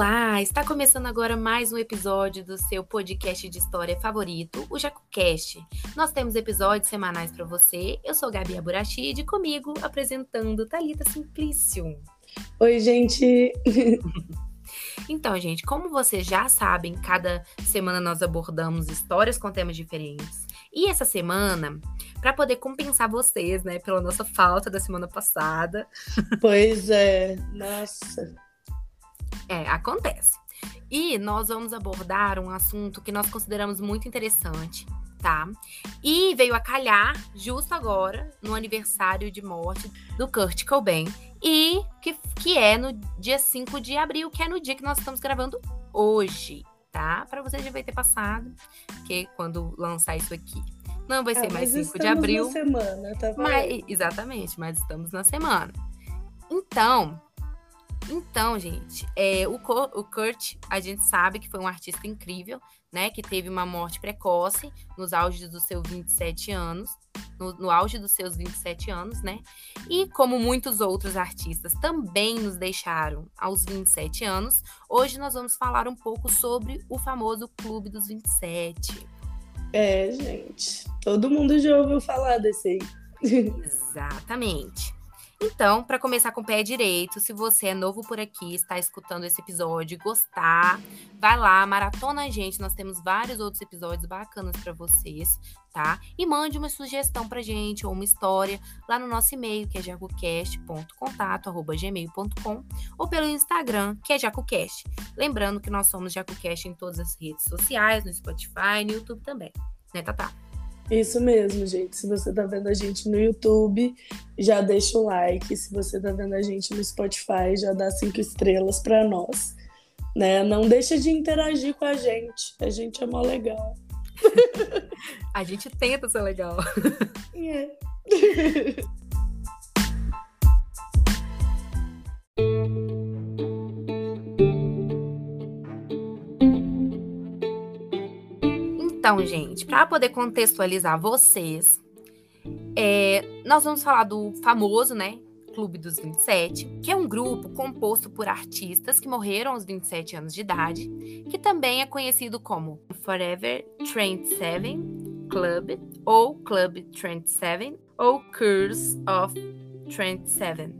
Olá, está começando agora mais um episódio do seu podcast de história favorito, o JacuCast. Nós temos episódios semanais para você. Eu sou Gabi Aburachid e comigo apresentando Talita Simplício. Oi, gente. então, gente, como vocês já sabem, cada semana nós abordamos histórias com temas diferentes. E essa semana, para poder compensar vocês, né, pela nossa falta da semana passada. Pois é, nossa. É, acontece. E nós vamos abordar um assunto que nós consideramos muito interessante, tá? E veio a calhar justo agora, no aniversário de morte do Kurt Cobain, e que, que é no dia 5 de abril, que é no dia que nós estamos gravando hoje, tá? Para você já vai ter passado, que quando lançar isso aqui. Não vai ser ah, mais 5 de abril. Na semana, tá mas, exatamente, mas estamos na semana. Então, então, gente, é, o, o Kurt, a gente sabe que foi um artista incrível, né? Que teve uma morte precoce nos auges dos seus 27 anos. No, no, auge dos seus 27 anos, né? E como muitos outros artistas também nos deixaram aos 27 anos, hoje nós vamos falar um pouco sobre o famoso Clube dos 27. É, gente, todo mundo já ouviu falar desse aí. Exatamente. Então, para começar com o pé direito, se você é novo por aqui, está escutando esse episódio e gostar, vai lá, maratona a gente, nós temos vários outros episódios bacanas para vocês, tá? E mande uma sugestão pra gente ou uma história lá no nosso e-mail, que é jacocast.contato@gmail.com, ou pelo Instagram, que é jacocast. Lembrando que nós somos jacocast em todas as redes sociais, no Spotify, no YouTube também, né, Tatá? Isso mesmo, gente. Se você tá vendo a gente no YouTube, já deixa o like. Se você tá vendo a gente no Spotify, já dá cinco estrelas para nós. Né? Não deixa de interagir com a gente. A gente é mó legal. a gente tenta ser legal. É. Então, gente, para poder contextualizar vocês, é, nós vamos falar do famoso, né? Clube dos 27, que é um grupo composto por artistas que morreram aos 27 anos de idade, que também é conhecido como Forever 27 Club, ou Club 27, ou Curse of 27.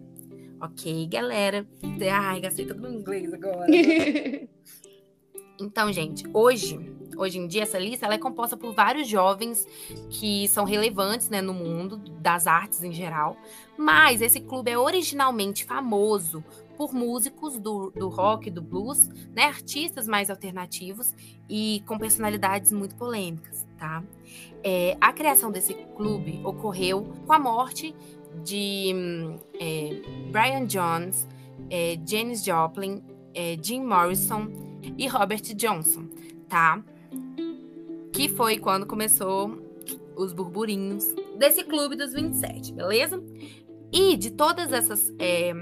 Ok, galera? Ai, gastei todo no inglês agora. então, gente, hoje hoje em dia, essa lista ela é composta por vários jovens que são relevantes né, no mundo das artes em geral. Mas esse clube é originalmente famoso por músicos do, do rock, do blues, né, artistas mais alternativos e com personalidades muito polêmicas, tá? É, a criação desse clube ocorreu com a morte de é, Brian Jones, é, Janis Joplin, é, Jim Morrison e Robert Johnson, tá? Que foi quando começou os burburinhos desse clube dos 27, beleza? E de todas essas é,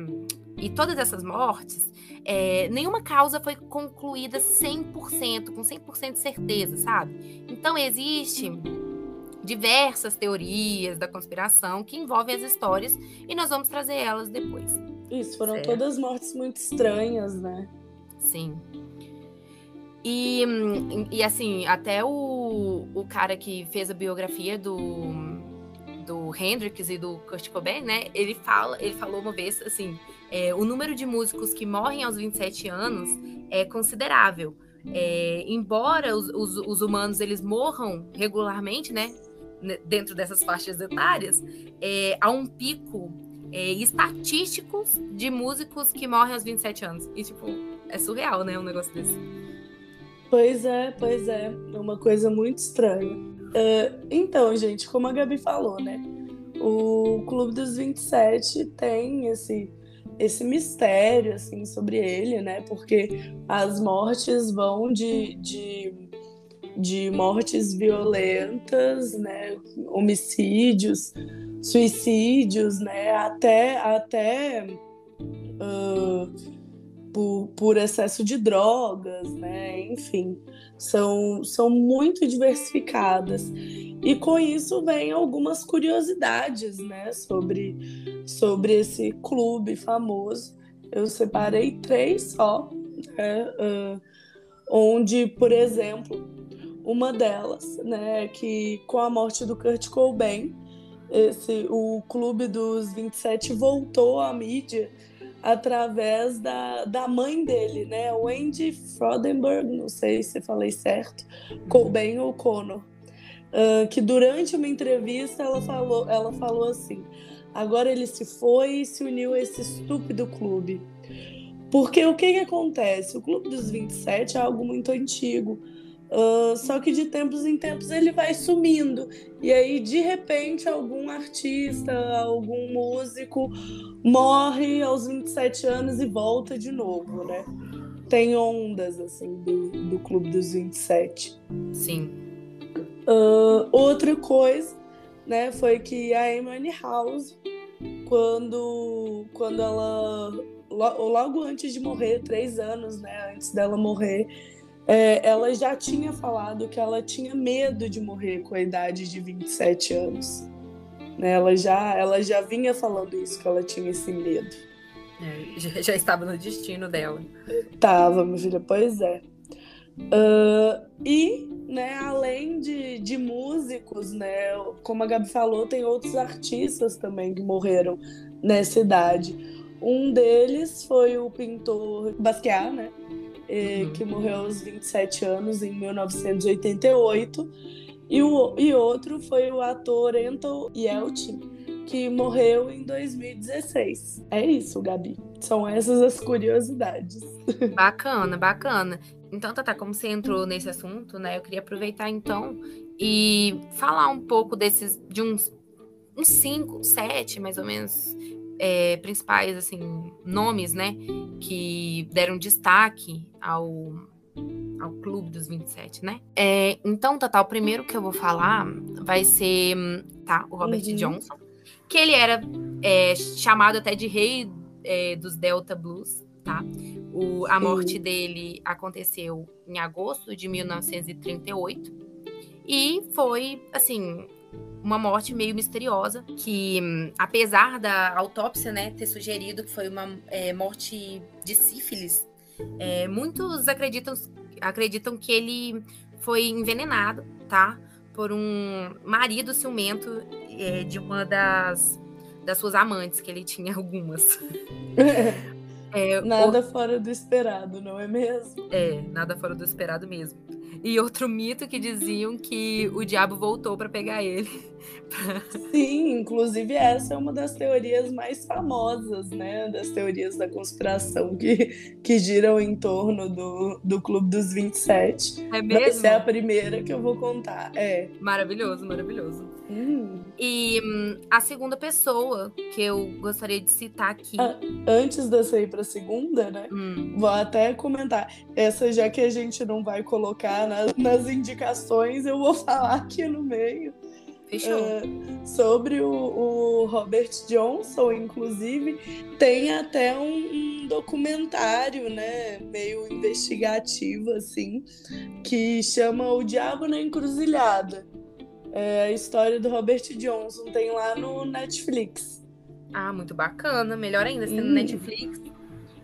e todas essas mortes, é, nenhuma causa foi concluída 100%, com 100% de certeza, sabe? Então existe diversas teorias da conspiração que envolvem as histórias e nós vamos trazer elas depois. Isso, foram certo? todas mortes muito estranhas, né? Sim. E, e assim, até o, o cara que fez a biografia do, do Hendrix e do Kurt Cobain, né? Ele fala, ele falou uma vez assim, é, o número de músicos que morrem aos 27 anos é considerável. É, embora os, os, os, humanos eles morram regularmente, né? Dentro dessas faixas etárias, é, há um pico é, estatístico de músicos que morrem aos 27 anos. E, tipo, é surreal, né? Um negócio desse. Pois é, pois é. É uma coisa muito estranha. Uh, então, gente, como a Gabi falou, né? O Clube dos 27 tem esse, esse mistério, assim, sobre ele, né? Porque as mortes vão de, de, de mortes violentas, né? Homicídios, suicídios, né? Até... até uh, por, por excesso de drogas, né? Enfim, são, são muito diversificadas. E com isso vem algumas curiosidades, né? Sobre, sobre esse clube famoso. Eu separei três só, né? Uh, onde, por exemplo, uma delas, né, que com a morte do Kurt Cobain, esse, o clube dos 27 voltou à mídia através da, da mãe dele, né, Wendy Frodenberg, não sei se falei certo, Cobain ou Conor, uh, que durante uma entrevista ela falou, ela falou assim, agora ele se foi e se uniu a esse estúpido clube. Porque o que, que acontece? O Clube dos 27 é algo muito antigo. Uh, só que de tempos em tempos ele vai sumindo. E aí, de repente, algum artista, algum músico morre aos 27 anos e volta de novo, né? Tem ondas, assim, do, do Clube dos 27. Sim. Uh, outra coisa, né, foi que a Amy House, quando, quando ela logo antes de morrer, três anos, né, antes dela morrer, é, ela já tinha falado que ela tinha medo de morrer com a idade de 27 anos. Né, ela, já, ela já vinha falando isso, que ela tinha esse medo. É, já, já, estava no destino dela. Tava, minha filha, pois é. Uh, e, né, além de, de músicos, né, como a Gabi falou, tem outros artistas também que morreram nessa idade. Um deles foi o pintor Basquiat, né? Uhum. Que morreu aos 27 anos em 1988. E, o, e outro foi o ator Anton Yelchin, que morreu em 2016. É isso, Gabi. São essas as curiosidades. Bacana, bacana. Então, Tata, como você entrou nesse assunto, né? Eu queria aproveitar então e falar um pouco desses de uns uns cinco, sete, mais ou menos, é, principais assim nomes, né, que deram destaque ao ao clube dos 27, né? É, então, Tata, o primeiro que eu vou falar vai ser tá, o Robert uhum. Johnson, que ele era é, chamado até de rei é, dos Delta Blues, tá? O, a morte uhum. dele aconteceu em agosto de 1938 e foi, assim, uma morte meio misteriosa, que apesar da autópsia né, ter sugerido que foi uma é, morte de sífilis, é, muitos acreditam, acreditam que ele foi envenenado, tá? Por um marido ciumento é, de uma das, das suas amantes, que ele tinha algumas. É, nada o... fora do esperado, não é mesmo? É, nada fora do esperado mesmo. E outro mito que diziam que o diabo voltou para pegar ele. Sim, inclusive essa é uma das teorias mais famosas, né? Das teorias da conspiração que, que giram em torno do, do Clube dos 27. É mesmo? Essa é a primeira que eu vou contar. É. Maravilhoso, maravilhoso. Hum. E hum, a segunda pessoa que eu gostaria de citar aqui. Ah, antes de eu sair para a segunda, né? Hum. Vou até comentar. Essa, já que a gente não vai colocar na, nas indicações, eu vou falar aqui no meio. Uh, sobre o, o, Robert Johnson, inclusive, tem até um, um, documentário, né, meio investigativo, assim, que chama O Diabo na Encruzilhada. É a história do Robert Johnson, tem lá no Netflix. Ah, muito bacana. Melhor ainda, sendo hum. no Netflix.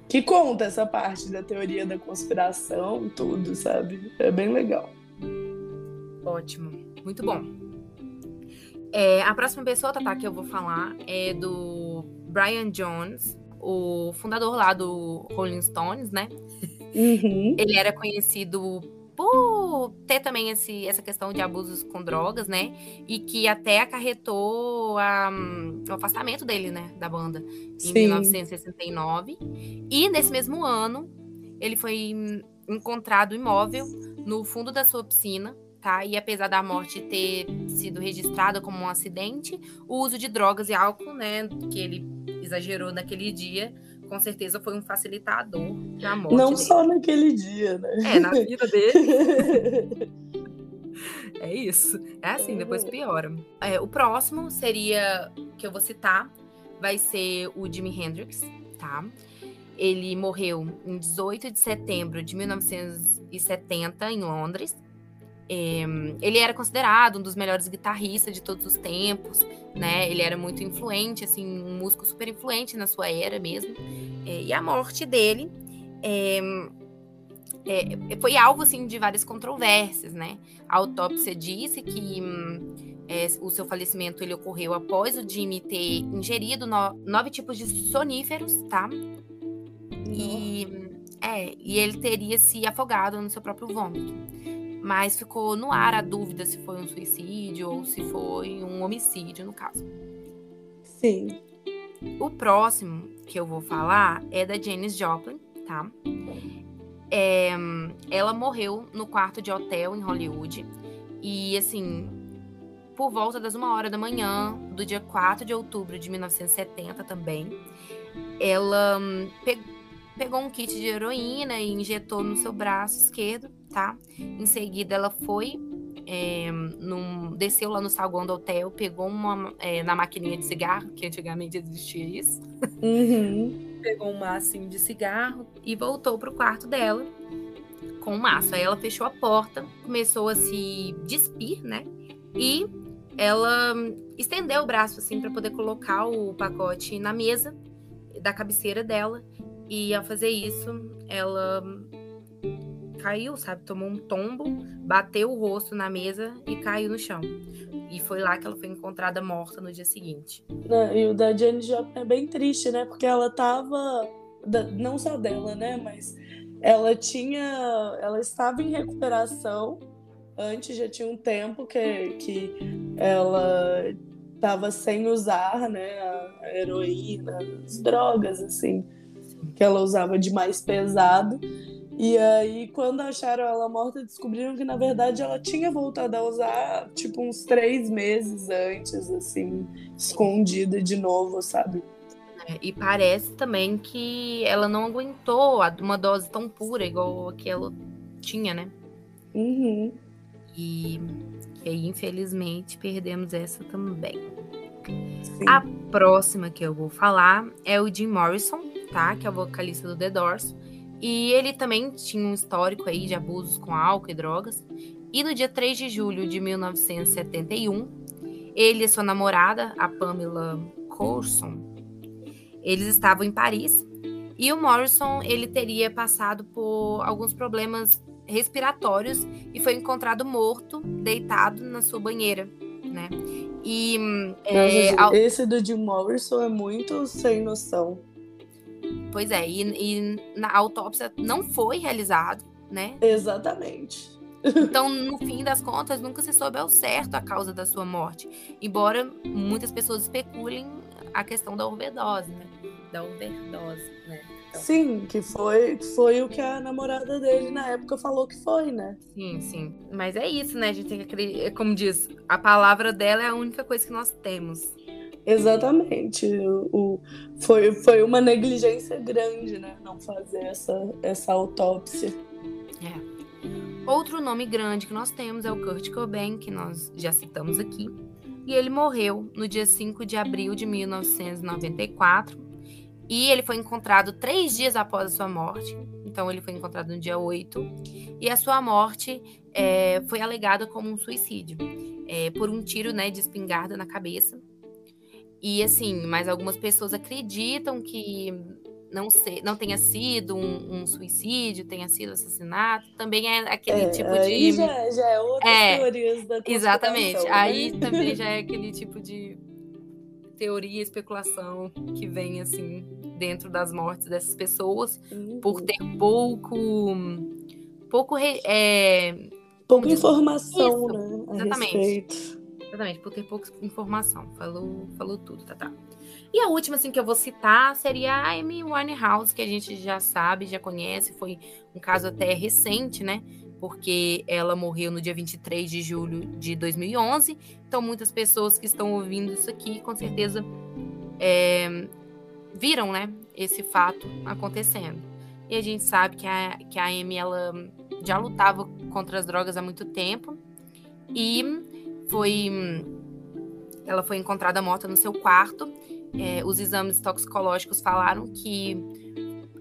Que conta essa parte da teoria da conspiração, tudo, sabe? É bem legal. Ótimo. Muito bom. É, a próxima pessoa, que eu vou falar é do Brian Jones, o fundador lá do Rolling Stones, né? Uhum. Ele era conhecido por ter também esse, essa questão de abusos com drogas, né? E que até acarretou a, um, o afastamento dele, né? Da banda, em Sim. 1969. E nesse mesmo ano, ele foi encontrado imóvel no fundo da sua piscina, tá? E apesar da morte ter sido registrada como um acidente, o uso de drogas e álcool, né? Que ele exagerou naquele dia, com certeza foi um facilitador da morte. Não dele. só naquele dia, né? É, na vida dele. é isso. É assim, depois piora. É, o próximo seria, que eu vou citar, vai ser o Jimi Hendrix, tá? Ele morreu em 18 de setembro de 1970 em Londres. É, ele era considerado um dos melhores guitarristas de todos os tempos, né? Ele era muito influente, assim, um músico super influente na sua era mesmo. É, e a morte dele é, foi alvo assim de várias controvérsias, né? A autópsia disse que o seu falecimento ele ocorreu após o Jimmy ter ingerido no, nove tipos de soníferos, tá? E, é, e ele teria se afogado no seu próprio vômito. Mas ficou no ar a dúvida se foi um suicídio ou se foi um homicídio, no caso. Sim. O próximo que eu vou falar é da Janis Joplin, tá? É, ela morreu no quarto de hotel em Hollywood. E, assim, por volta das uma hora da manhã do dia 4 de outubro de 1970 também, ela hum, pe pegou um kit de heroína e injetou no seu braço esquerdo, tá? Em seguida, ela foi, é, num, desceu lá no saguão do hotel, pegou uma é, na maquininha de cigarro, que antigamente existia isso. Uhum pegou um maço de cigarro e voltou pro quarto dela com o maço. Aí ela fechou a porta, começou a se despir, né? E ela estendeu o braço assim para poder colocar o pacote na mesa da cabeceira dela. E ao fazer isso, ela caiu, sabe? Tomou um tombo, bateu o rosto na mesa e caiu no chão. E foi lá que ela foi encontrada morta no dia seguinte. E o da Jane Joplin é bem triste, né? Porque ela tava. Não só dela, né? Mas ela tinha. Ela estava em recuperação. Antes já tinha um tempo que, que ela estava sem usar, né? A heroína, as drogas, assim. Que ela usava de mais pesado. E aí, quando acharam ela morta, descobriram que, na verdade, ela tinha voltado a usar, tipo, uns três meses antes, assim, escondida de novo, sabe? É, e parece também que ela não aguentou uma dose tão pura, igual a que ela tinha, né? Uhum. E, e aí, infelizmente, perdemos essa também. Sim. A próxima que eu vou falar é o Jim Morrison, tá? Que é o vocalista do The Doors. E ele também tinha um histórico aí de abusos com álcool e drogas. E no dia 3 de julho de 1971, ele e sua namorada, a Pamela Coulson, eles estavam em Paris. E o Morrison, ele teria passado por alguns problemas respiratórios e foi encontrado morto, deitado na sua banheira, né? E é, esse do Jim Morrison é muito sem noção. Pois é, e, e na autópsia não foi realizado, né? Exatamente. Então, no fim das contas, nunca se soube ao certo a causa da sua morte. Embora muitas pessoas especulem a questão da overdose, né? Da overdose, né? Então... Sim, que foi, foi o que a namorada dele na época falou que foi, né? Sim, sim. Mas é isso, né? A gente tem que acreditar. Como diz, a palavra dela é a única coisa que nós temos. Exatamente. O, foi, foi uma negligência grande, né? Não fazer essa, essa autópsia. É. Outro nome grande que nós temos é o Kurt Cobain, que nós já citamos aqui. E ele morreu no dia 5 de abril de 1994. E ele foi encontrado três dias após a sua morte. Então, ele foi encontrado no dia 8. E a sua morte é, foi alegada como um suicídio, é, por um tiro né, de espingarda na cabeça. E assim, mas algumas pessoas acreditam que não, ser, não tenha sido um, um suicídio, tenha sido assassinato. Também é aquele é, tipo aí de. Já, já é outras é, teorias da Exatamente. Né? Aí também já é aquele tipo de teoria, especulação que vem assim dentro das mortes dessas pessoas uhum. por ter pouco. Pouco. É, pouca informação, isso, né? exatamente. Respeito. Exatamente, por ter pouca informação. Falou, falou tudo, tá, tá. E a última, assim, que eu vou citar seria a Amy Winehouse, que a gente já sabe, já conhece. Foi um caso até recente, né? Porque ela morreu no dia 23 de julho de 2011. Então, muitas pessoas que estão ouvindo isso aqui, com certeza, é, viram, né? Esse fato acontecendo. E a gente sabe que a, que a Amy, ela já lutava contra as drogas há muito tempo. E foi ela foi encontrada morta no seu quarto. É, os exames toxicológicos falaram que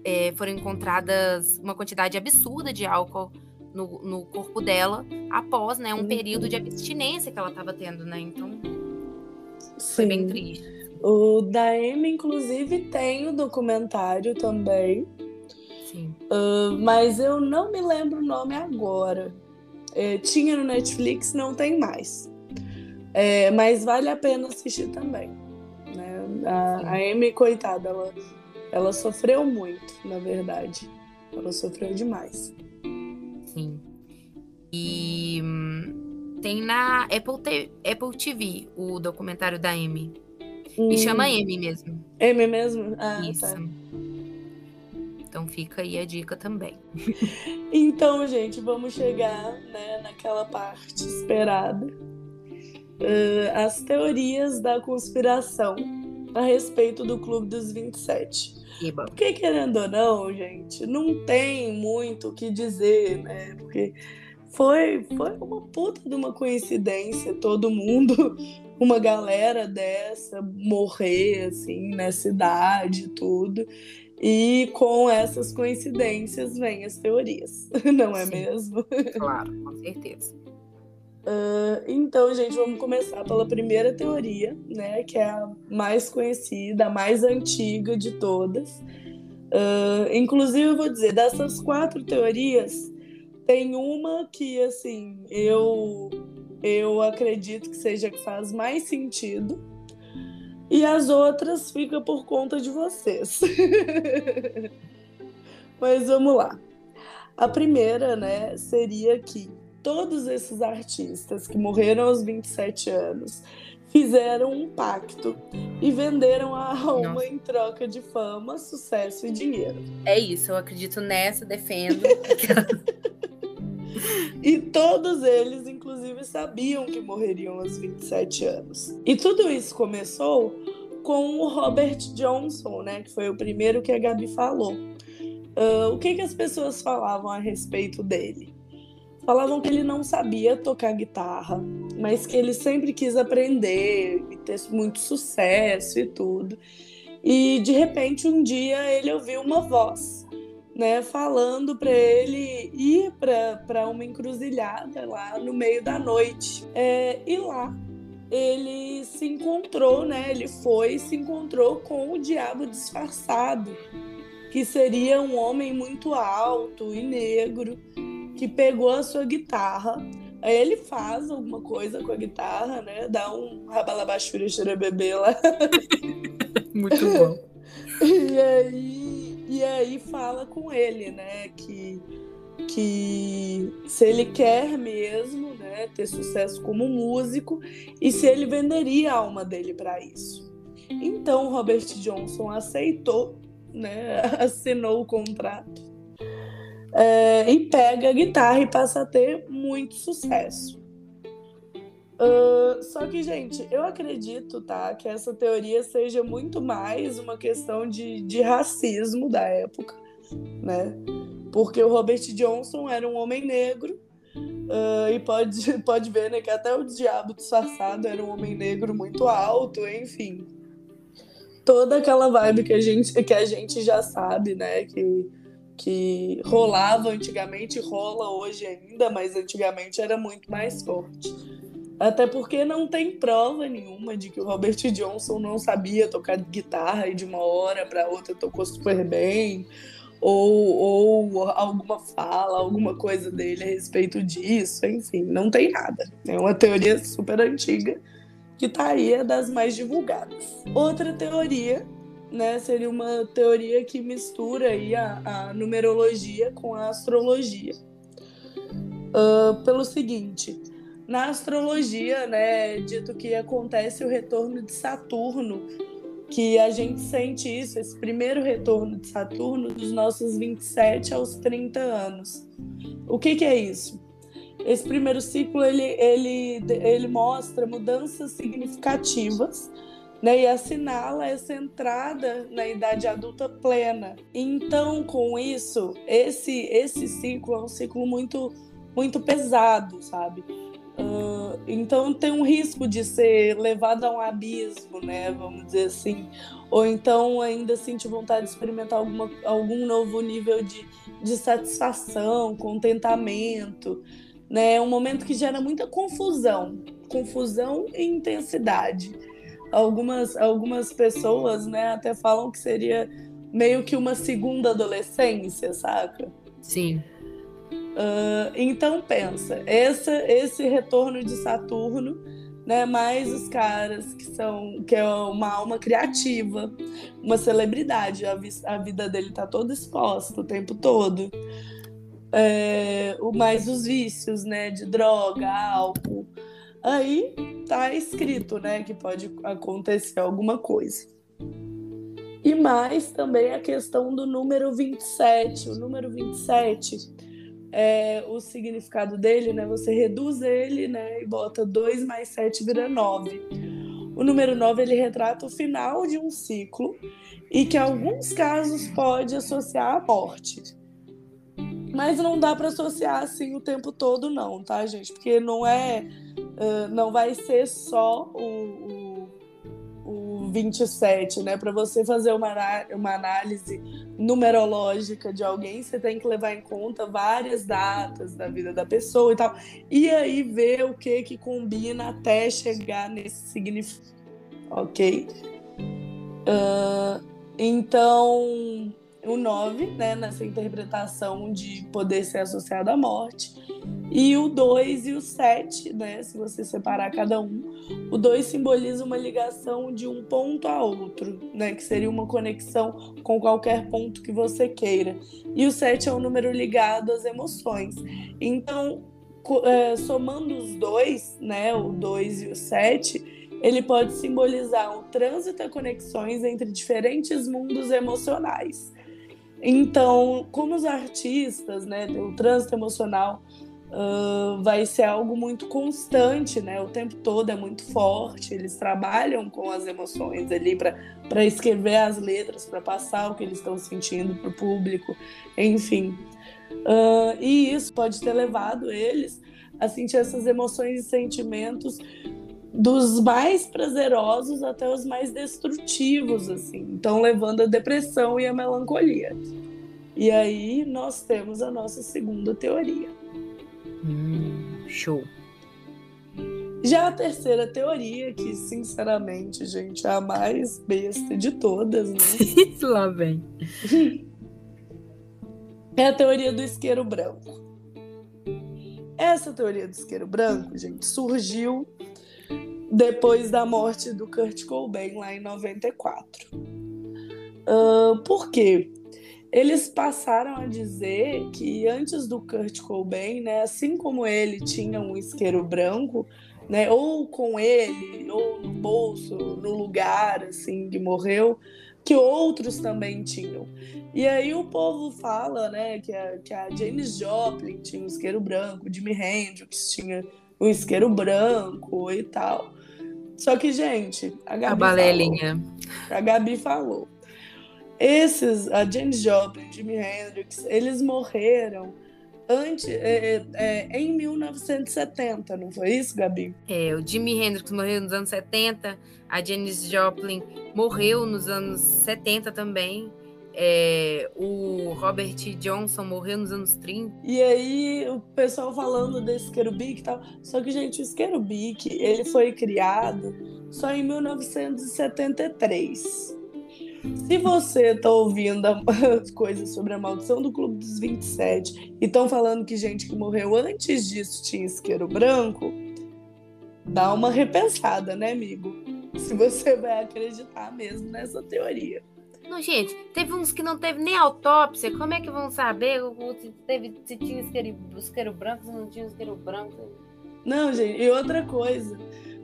é, foram encontradas uma quantidade absurda de álcool no, no corpo dela após né, um uhum. período de abstinência que ela estava tendo, né? Então Sim. foi bem triste. O da Amy, inclusive, tem o documentário também. Sim. Uh, mas eu não me lembro o nome agora. É, tinha no Netflix, não tem mais. É, mas vale a pena assistir também. Né? A, a Amy, coitada, ela, ela sofreu muito, na verdade. Ela sofreu demais. Sim. E hum, tem na Apple, T Apple TV o documentário da Amy. Hum. E chama Amy mesmo. Amy mesmo? Ah, Isso. Tá. Então fica aí a dica também. então, gente, vamos chegar né, naquela parte esperada. Uh, as teorias da conspiração a respeito do Clube dos 27. Iba. Porque, querendo ou não, gente, não tem muito o que dizer, né? Porque foi, foi uma puta de uma coincidência todo mundo, uma galera dessa morrer, assim, nessa idade tudo. E com essas coincidências vêm as teorias, não é Sim, mesmo? Claro, com certeza. Uh, então, gente, vamos começar pela primeira teoria, né, que é a mais conhecida, a mais antiga de todas. Uh, inclusive, eu vou dizer, dessas quatro teorias, tem uma que, assim, eu, eu acredito que seja que faz mais sentido, e as outras fica por conta de vocês. Mas vamos lá. A primeira, né, seria que todos esses artistas que morreram aos 27 anos fizeram um pacto e venderam a alma Nossa. em troca de fama, sucesso e dinheiro. É isso, eu acredito nessa, defendo. e todos eles, inclusive, sabiam que morreriam aos 27 anos. E tudo isso começou com o Robert Johnson, né, que foi o primeiro que a Gabi falou. Uh, o que, que as pessoas falavam a respeito dele? Falavam que ele não sabia tocar guitarra, mas que ele sempre quis aprender e ter muito sucesso e tudo. E de repente um dia ele ouviu uma voz, né, falando para ele ir para uma encruzilhada lá no meio da noite. É, e lá ele se encontrou, né? Ele foi e se encontrou com o diabo disfarçado, que seria um homem muito alto e negro que pegou a sua guitarra. Aí ele faz alguma coisa com a guitarra, né? Dá um rabalabachura bebê lá. Muito bom. e aí, e aí fala com ele, né? Que, que se ele quer mesmo, né, ter sucesso como músico e se ele venderia a alma dele para isso. Então Robert Johnson aceitou, né, assinou o contrato é, e pega a guitarra e passa a ter muito sucesso. Uh, só que, gente, eu acredito, tá, que essa teoria seja muito mais uma questão de, de racismo da época, né? Porque o Robert Johnson era um homem negro uh, e pode, pode ver, né, que até o diabo disfarçado era um homem negro muito alto, enfim. Toda aquela vibe que a gente, que a gente já sabe, né, que que rolava antigamente, rola hoje ainda, mas antigamente era muito mais forte. Até porque não tem prova nenhuma de que o Robert Johnson não sabia tocar guitarra e de uma hora para outra tocou super bem, ou, ou alguma fala, alguma coisa dele a respeito disso, enfim, não tem nada. É uma teoria super antiga que tá aí, é das mais divulgadas. Outra teoria né, seria uma teoria que mistura aí a, a numerologia com a astrologia. Uh, pelo seguinte, na astrologia, né, é dito que acontece o retorno de Saturno, que a gente sente isso, esse primeiro retorno de Saturno dos nossos 27 aos 30 anos. O que, que é isso? Esse primeiro ciclo ele, ele, ele mostra mudanças significativas né, e assinala essa entrada na idade adulta plena. Então, com isso, esse esse ciclo é um ciclo muito muito pesado, sabe? Uh, então tem um risco de ser levado a um abismo, né? Vamos dizer assim, ou então ainda sentir vontade de experimentar alguma, algum novo nível de, de satisfação, contentamento, né? É um momento que gera muita confusão, confusão e intensidade algumas, algumas pessoas né, até falam que seria meio que uma segunda adolescência, saca? Sim. Uh, então pensa, essa, esse retorno de Saturno, né, mais os caras que são que é uma alma criativa, uma celebridade, a, vi, a vida dele tá toda exposta o tempo todo. É, o mais os vícios, né, de droga, álcool. Aí tá escrito, né, que pode acontecer alguma coisa. E mais também a questão do número 27. O número 27 é, o significado dele, né? Você reduz ele, né? E bota 2 mais 7 vira 9. O número 9 ele retrata o final de um ciclo e que em alguns casos pode associar a morte. Mas não dá para associar assim o tempo todo, não, tá, gente? Porque não é. Uh, não vai ser só o, o 27, né? Para você fazer uma, uma análise numerológica de alguém, você tem que levar em conta várias datas da vida da pessoa e tal. E aí ver o que que combina até chegar nesse significado, ok? Uh, então, o 9, né, nessa interpretação de poder ser associado à morte, e o 2 e o 7, né, se você separar cada um, o 2 simboliza uma ligação de um ponto a outro, né, que seria uma conexão com qualquer ponto que você queira. E o 7 é um número ligado às emoções. Então, é, somando os dois, né, o 2 e o 7, ele pode simbolizar o trânsito e conexões entre diferentes mundos emocionais. Então, como os artistas, né, o trânsito emocional uh, vai ser algo muito constante, né, o tempo todo é muito forte. Eles trabalham com as emoções ali para escrever as letras, para passar o que eles estão sentindo para o público, enfim. Uh, e isso pode ter levado eles a sentir essas emoções e sentimentos dos mais prazerosos até os mais destrutivos, assim. Então, levando a depressão e a melancolia. E aí nós temos a nossa segunda teoria. Hum, show. Já a terceira teoria, que sinceramente, gente, é a mais besta de todas, né? Lá vem. É a teoria do isqueiro branco. Essa teoria do isqueiro branco, gente, surgiu depois da morte do Kurt Cobain lá em 94. Uh, por quê? Eles passaram a dizer que antes do Kurt Cobain, né, assim como ele tinha um isqueiro branco, né, ou com ele, ou no bolso, no lugar assim que morreu, que outros também tinham. E aí o povo fala, né, que a, que a Janis Joplin tinha um isqueiro branco, Jimi Hendrix tinha um isqueiro branco e tal. Só que, gente, a Gabi. A balelinha. Falou, a Gabi falou. Esses, a James Joplin, Jimi Hendrix, eles morreram antes, é, é, em 1970, não foi isso, Gabi? É, o Jimi Hendrix morreu nos anos 70, a Janis Joplin morreu nos anos 70 também. É, o Robert Johnson morreu nos anos 30. E aí, o pessoal falando desse Kerubic e tal. Só que, gente, o Kerubic, ele foi criado só em 1973. Se você está ouvindo as coisas sobre a maldição do Clube dos 27 e estão falando que gente que morreu antes disso tinha isqueiro branco, dá uma repensada, né, amigo? Se você vai acreditar mesmo nessa teoria. Não, gente, teve uns que não teve nem autópsia. Como é que vão saber se, teve, se tinha isqueiro, branco, se não tinha isqueiro branco? Não, gente, e outra coisa.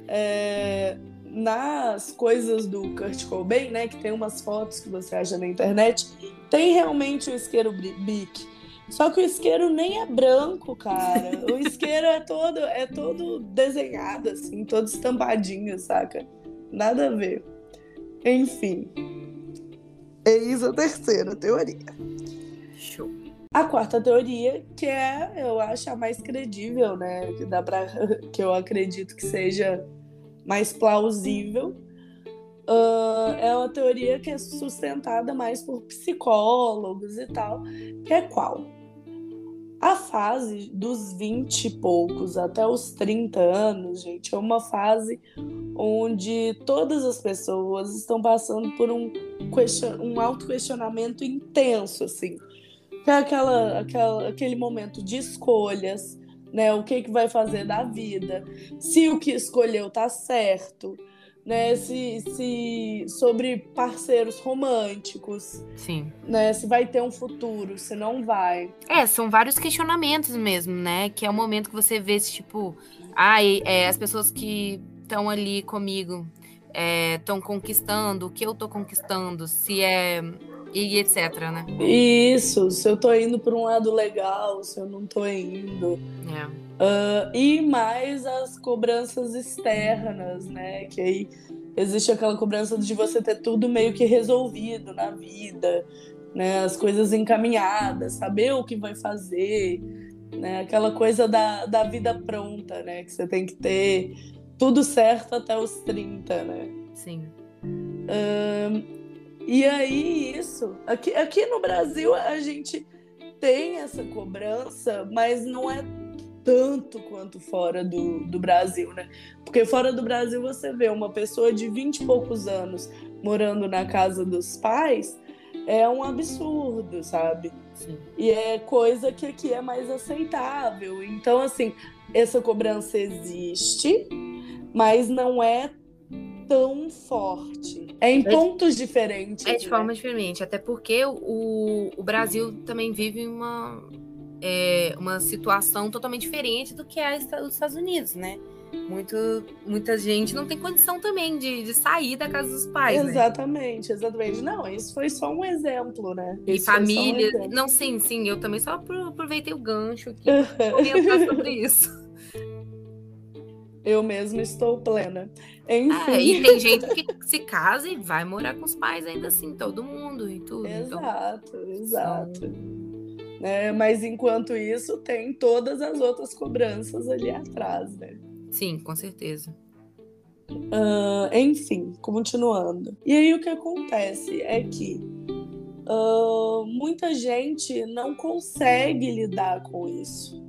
É, nas coisas do Kurt Cobain, né, que tem umas fotos que você acha na internet, tem realmente o isqueiro bic. Só que o isqueiro nem é branco, cara. O isqueiro é todo, é todo desenhado, assim, todo estampadinho, saca? Nada a ver. Enfim. Eis a terceira teoria. Show. A quarta teoria, que é, eu acho, a mais credível, né? Que dá para que eu acredito que seja mais plausível, uh, é uma teoria que é sustentada mais por psicólogos e tal, que é qual? A fase dos 20 e poucos até os 30 anos, gente, é uma fase onde todas as pessoas estão passando por um, question um auto-questionamento intenso, assim. É aquela, aquela, aquele momento de escolhas, né? O que, que vai fazer da vida, se o que escolheu tá certo, né? Se, se sobre parceiros românticos. Sim. Né? Se vai ter um futuro, se não vai. É, são vários questionamentos mesmo, né? Que é o momento que você vê esse tipo. Ai, é, as pessoas que estão ali comigo estão é, conquistando, o que eu tô conquistando, se é. E etc, né? Isso, se eu tô indo para um lado legal, se eu não tô indo. É. Uh, e mais as cobranças externas, né? Que aí existe aquela cobrança de você ter tudo meio que resolvido na vida, né? As coisas encaminhadas, saber o que vai fazer, né? Aquela coisa da, da vida pronta, né? Que você tem que ter tudo certo até os 30, né? Sim. Uh, e aí, isso. Aqui, aqui no Brasil, a gente tem essa cobrança, mas não é tanto quanto fora do, do Brasil, né? Porque fora do Brasil você vê uma pessoa de 20 e poucos anos morando na casa dos pais, é um absurdo, sabe? Sim. E é coisa que aqui é mais aceitável. Então, assim, essa cobrança existe, mas não é tão forte. É em é pontos diferentes. É de né? forma diferente, até porque o, o Brasil também vive uma é, uma situação totalmente diferente do que é os Estados Unidos, né? Muito, muita gente não tem condição também de, de sair da casa dos pais. Né? Exatamente, né? exatamente. Não, isso foi só um exemplo, né? E isso família. Um não, sim, sim, eu também só aproveitei o gancho aqui sobre isso. Eu mesma estou plena. Enfim. É, e tem gente que se casa e vai morar com os pais ainda assim, todo mundo e tudo. Exato, então, exato. São né? Mas enquanto isso, tem todas as outras cobranças ali atrás, né? Sim, com certeza. Uh, enfim, continuando. E aí o que acontece é que uh, muita gente não consegue lidar com isso.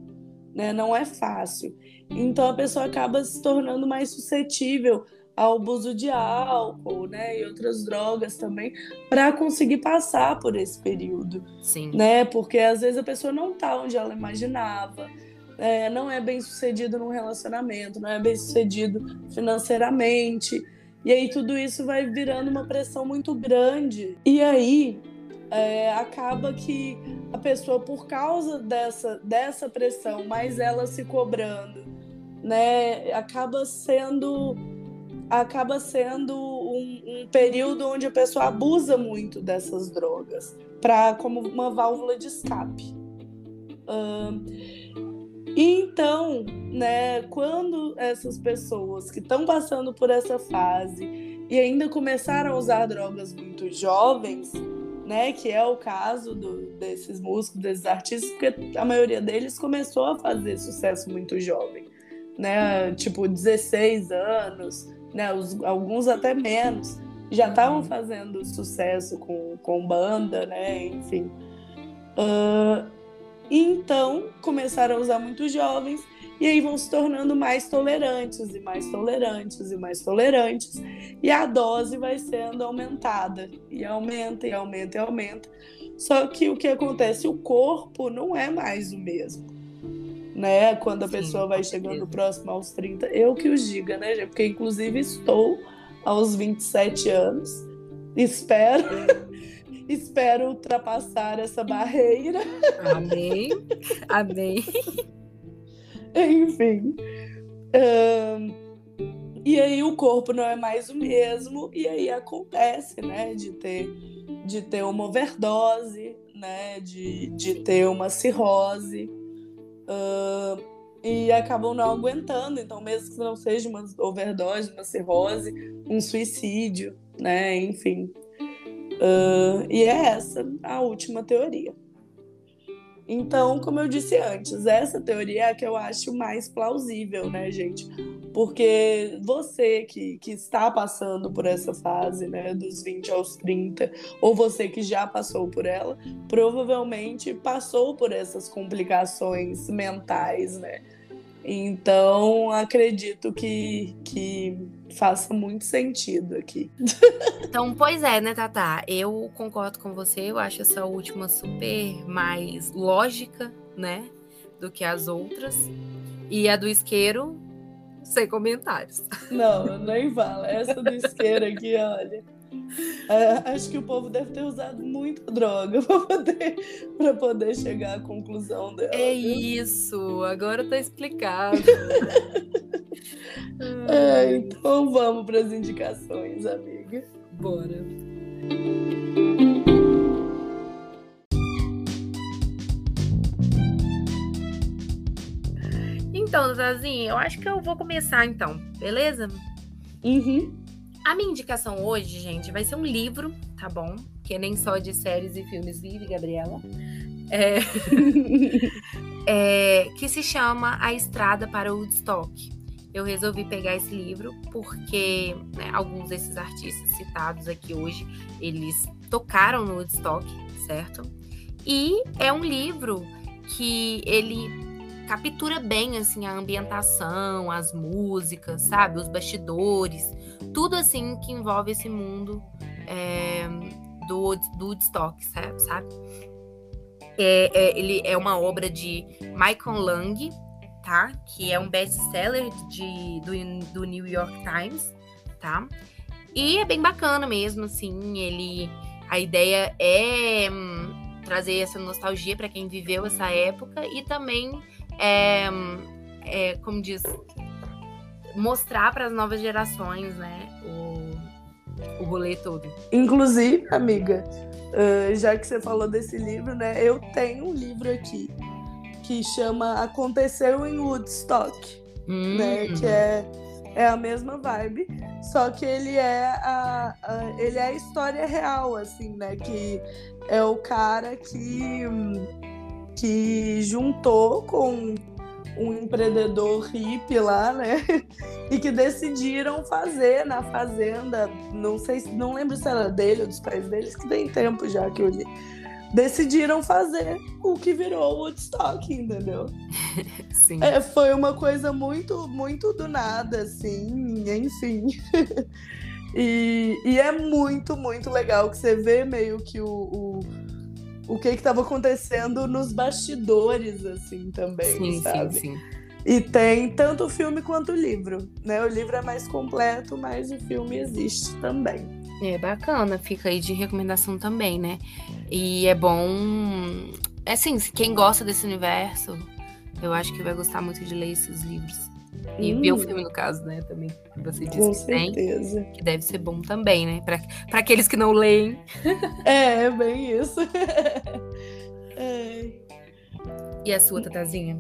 Né? Não é fácil. Então a pessoa acaba se tornando mais suscetível ao abuso de álcool, né, e outras drogas também, para conseguir passar por esse período. Sim. Né? Porque às vezes a pessoa não está onde ela imaginava, é, não é bem sucedido num relacionamento, não é bem sucedido financeiramente. E aí tudo isso vai virando uma pressão muito grande. E aí é, acaba que a pessoa, por causa dessa, dessa pressão, mais ela se cobrando, né, acaba sendo acaba sendo um, um, período onde a pessoa abusa muito dessas drogas para como uma válvula de escape. Uh, então, né, quando essas pessoas que estão passando por essa fase e ainda começaram a usar drogas muito jovens, né, que é o caso do, desses músicos, desses artistas, porque a maioria deles começou a fazer sucesso muito jovem, né, tipo 16 anos, né? Os, alguns até menos, já estavam uhum. fazendo sucesso com, com banda, né? Enfim. Uh, então começaram a usar muito jovens e aí vão se tornando mais tolerantes e mais tolerantes e mais tolerantes e a dose vai sendo aumentada e aumenta e aumenta e aumenta. Só que o que acontece, o corpo não é mais o mesmo né? Quando a Sim, pessoa vai chegando próximo aos 30. Eu que os diga, né, Porque inclusive estou aos 27 anos. Espero. espero ultrapassar essa barreira. Amém. Amém. Enfim. Um, e aí o corpo não é mais o mesmo, e aí acontece, né, de ter, de ter uma overdose, né, de, de ter uma cirrose. Uh, e acabam não aguentando, então mesmo que não seja uma overdose, uma cirrose, um suicídio, né? Enfim. Uh, e é essa a última teoria. Então, como eu disse antes, essa teoria é a que eu acho mais plausível, né, gente? Porque você que, que está passando por essa fase, né, dos 20 aos 30, ou você que já passou por ela, provavelmente passou por essas complicações mentais, né? Então, acredito que, que faça muito sentido aqui. Então, pois é, né, Tata? Eu concordo com você, eu acho essa última super mais lógica, né, do que as outras. E a do isqueiro, sem comentários. Não, nem fala. Essa do isqueiro aqui, olha. É, acho que o povo deve ter usado muita droga para poder, poder chegar à conclusão dela. É viu? isso, agora tá explicado. é, então vamos para as indicações, amiga. Bora. Então, Zazinha, eu acho que eu vou começar então, beleza? Uhum. A minha indicação hoje, gente, vai ser um livro, tá bom? Que nem só de séries e filmes vive, Gabriela. É... é... que se chama A Estrada para Woodstock. Eu resolvi pegar esse livro porque né, alguns desses artistas citados aqui hoje, eles tocaram no Woodstock, certo? E é um livro que ele captura bem assim a ambientação, as músicas, sabe, os bastidores, tudo assim que envolve esse mundo é, do, do Woodstock, sabe? É, é, ele é uma obra de Michael Lang, tá? Que é um best-seller do, do New York Times, tá? E é bem bacana mesmo, assim, ele... A ideia é hum, trazer essa nostalgia para quem viveu essa época e também, é, é, como diz, mostrar para as novas gerações, né, o, o rolê todo. Inclusive, amiga, uh, já que você falou desse livro, né, eu tenho um livro aqui que chama Aconteceu em Woodstock, hum. né, que é é a mesma vibe, só que ele é a, a, ele é a história real, assim, né? Que é o cara que, que juntou com um empreendedor hippie lá, né? E que decidiram fazer na fazenda, não sei, não lembro se era dele ou dos pais deles, que tem tempo já que eu li. Decidiram fazer o que virou Woodstock, entendeu? Sim. É, foi uma coisa muito, muito do nada, assim, enfim. e, e é muito, muito legal que você vê meio que o, o o que estava acontecendo nos bastidores, assim, também, sim, sabe? Sim, sim. E tem tanto o filme quanto o livro, né? O livro é mais completo, mas o filme existe também. É bacana, fica aí de recomendação também, né? E é bom. É assim, quem gosta desse universo, eu acho que vai gostar muito de ler esses livros. E hum. ver o filme, no caso, né? Também. Que você disse Com que certeza. tem. Que deve ser bom também, né? Para aqueles que não leem. É, é bem isso. é. E a sua, Tatazinha?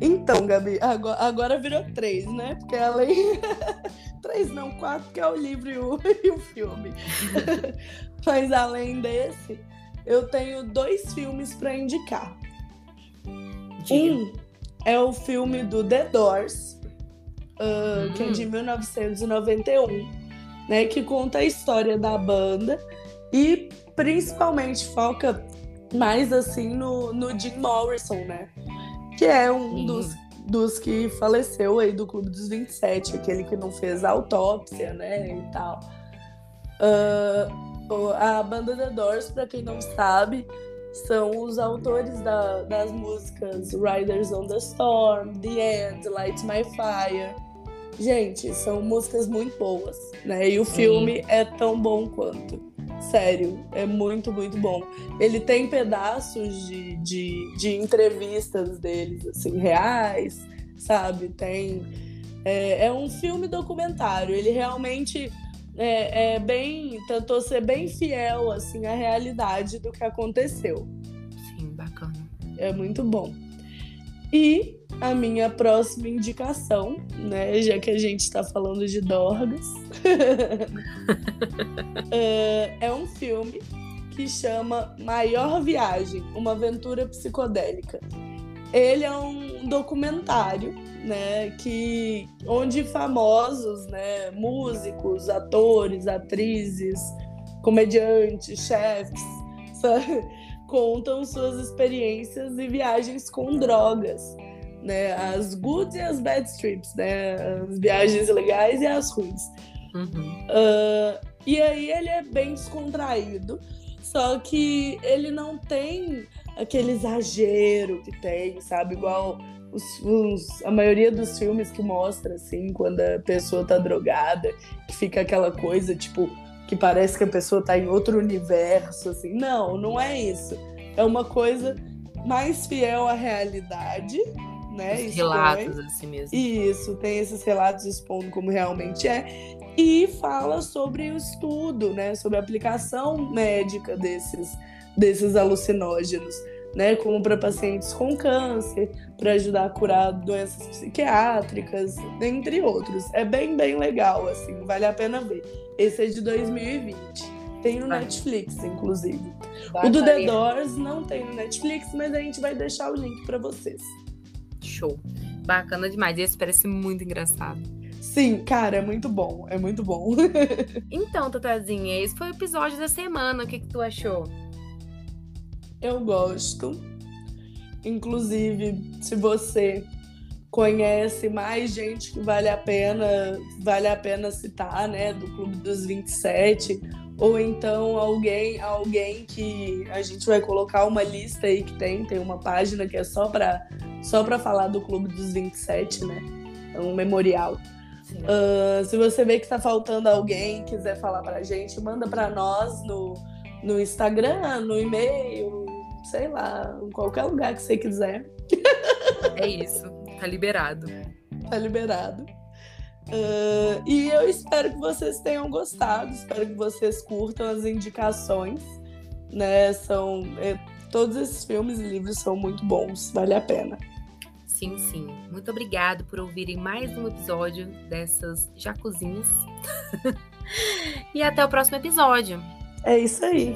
Então, Gabi, agora, agora virou três, né? Porque além. três, não, quatro, que é o livro e o, e o filme. Mas além desse, eu tenho dois filmes para indicar. Diga. Um é o filme do The Doors, uh, hum. que é de 1991, né? Que conta a história da banda e principalmente foca mais assim no, no Jim Morrison, né? Que é um dos, dos que faleceu aí do Clube dos 27, aquele que não fez a autópsia, né? E tal. Uh, a banda The Doors, para quem não sabe, são os autores da, das músicas Riders on the Storm, The End, Light My Fire. Gente, são músicas muito boas, né? E o filme é tão bom quanto. Sério, é muito, muito bom. Ele tem pedaços de, de, de entrevistas deles, assim, reais, sabe? Tem. É, é um filme documentário. Ele realmente é, é, bem tentou ser bem fiel assim à realidade do que aconteceu. Sim, bacana. É muito bom. E a minha próxima indicação, né, já que a gente está falando de Dorgas, é, é um filme que chama Maior Viagem, uma aventura psicodélica. ele é um documentário, né, que onde famosos, né, músicos, atores, atrizes, comediantes, chefs, sabe, contam suas experiências e viagens com drogas, né, as good e as bad trips, né, as viagens legais e as ruins. Uhum. Uh, e aí ele é bem descontraído, só que ele não tem aquele exagero que tem, sabe? Igual os, os, a maioria dos filmes que mostra, assim, quando a pessoa tá drogada, que fica aquela coisa, tipo, que parece que a pessoa tá em outro universo, assim. Não, não é isso. É uma coisa mais fiel à realidade, né? Os relatos, assim mesmo. Isso, tem esses relatos expondo como realmente é. E fala sobre o estudo, né? Sobre a aplicação médica desses desses alucinógenos, né, como para pacientes com câncer, para ajudar a curar doenças psiquiátricas, entre outros. É bem, bem legal, assim, vale a pena ver. Esse é de 2020. Tem no vai. Netflix, inclusive. Vai, o do The Doors não tem no Netflix, mas a gente vai deixar o link para vocês. Show. Bacana demais. Esse parece muito engraçado. Sim, cara, é muito bom. É muito bom. então, Tatazinha, esse foi o episódio da semana. O que, que tu achou? Eu gosto. Inclusive, se você conhece mais gente que vale a pena, vale a pena citar, né, do Clube dos 27, ou então alguém, alguém que a gente vai colocar uma lista aí que tem, tem uma página que é só para só para falar do Clube dos 27, né? É um memorial. Uh, se você vê que está faltando alguém, quiser falar pra gente, manda para nós no, no Instagram, no e-mail, sei lá, em qualquer lugar que você quiser. É isso, tá liberado. Tá liberado. Uh, e eu espero que vocês tenham gostado, espero que vocês curtam as indicações, né? São é, todos esses filmes e livros são muito bons, vale a pena. Sim, sim. Muito obrigado por ouvirem mais um episódio dessas jacuzinhas. e até o próximo episódio. É isso aí.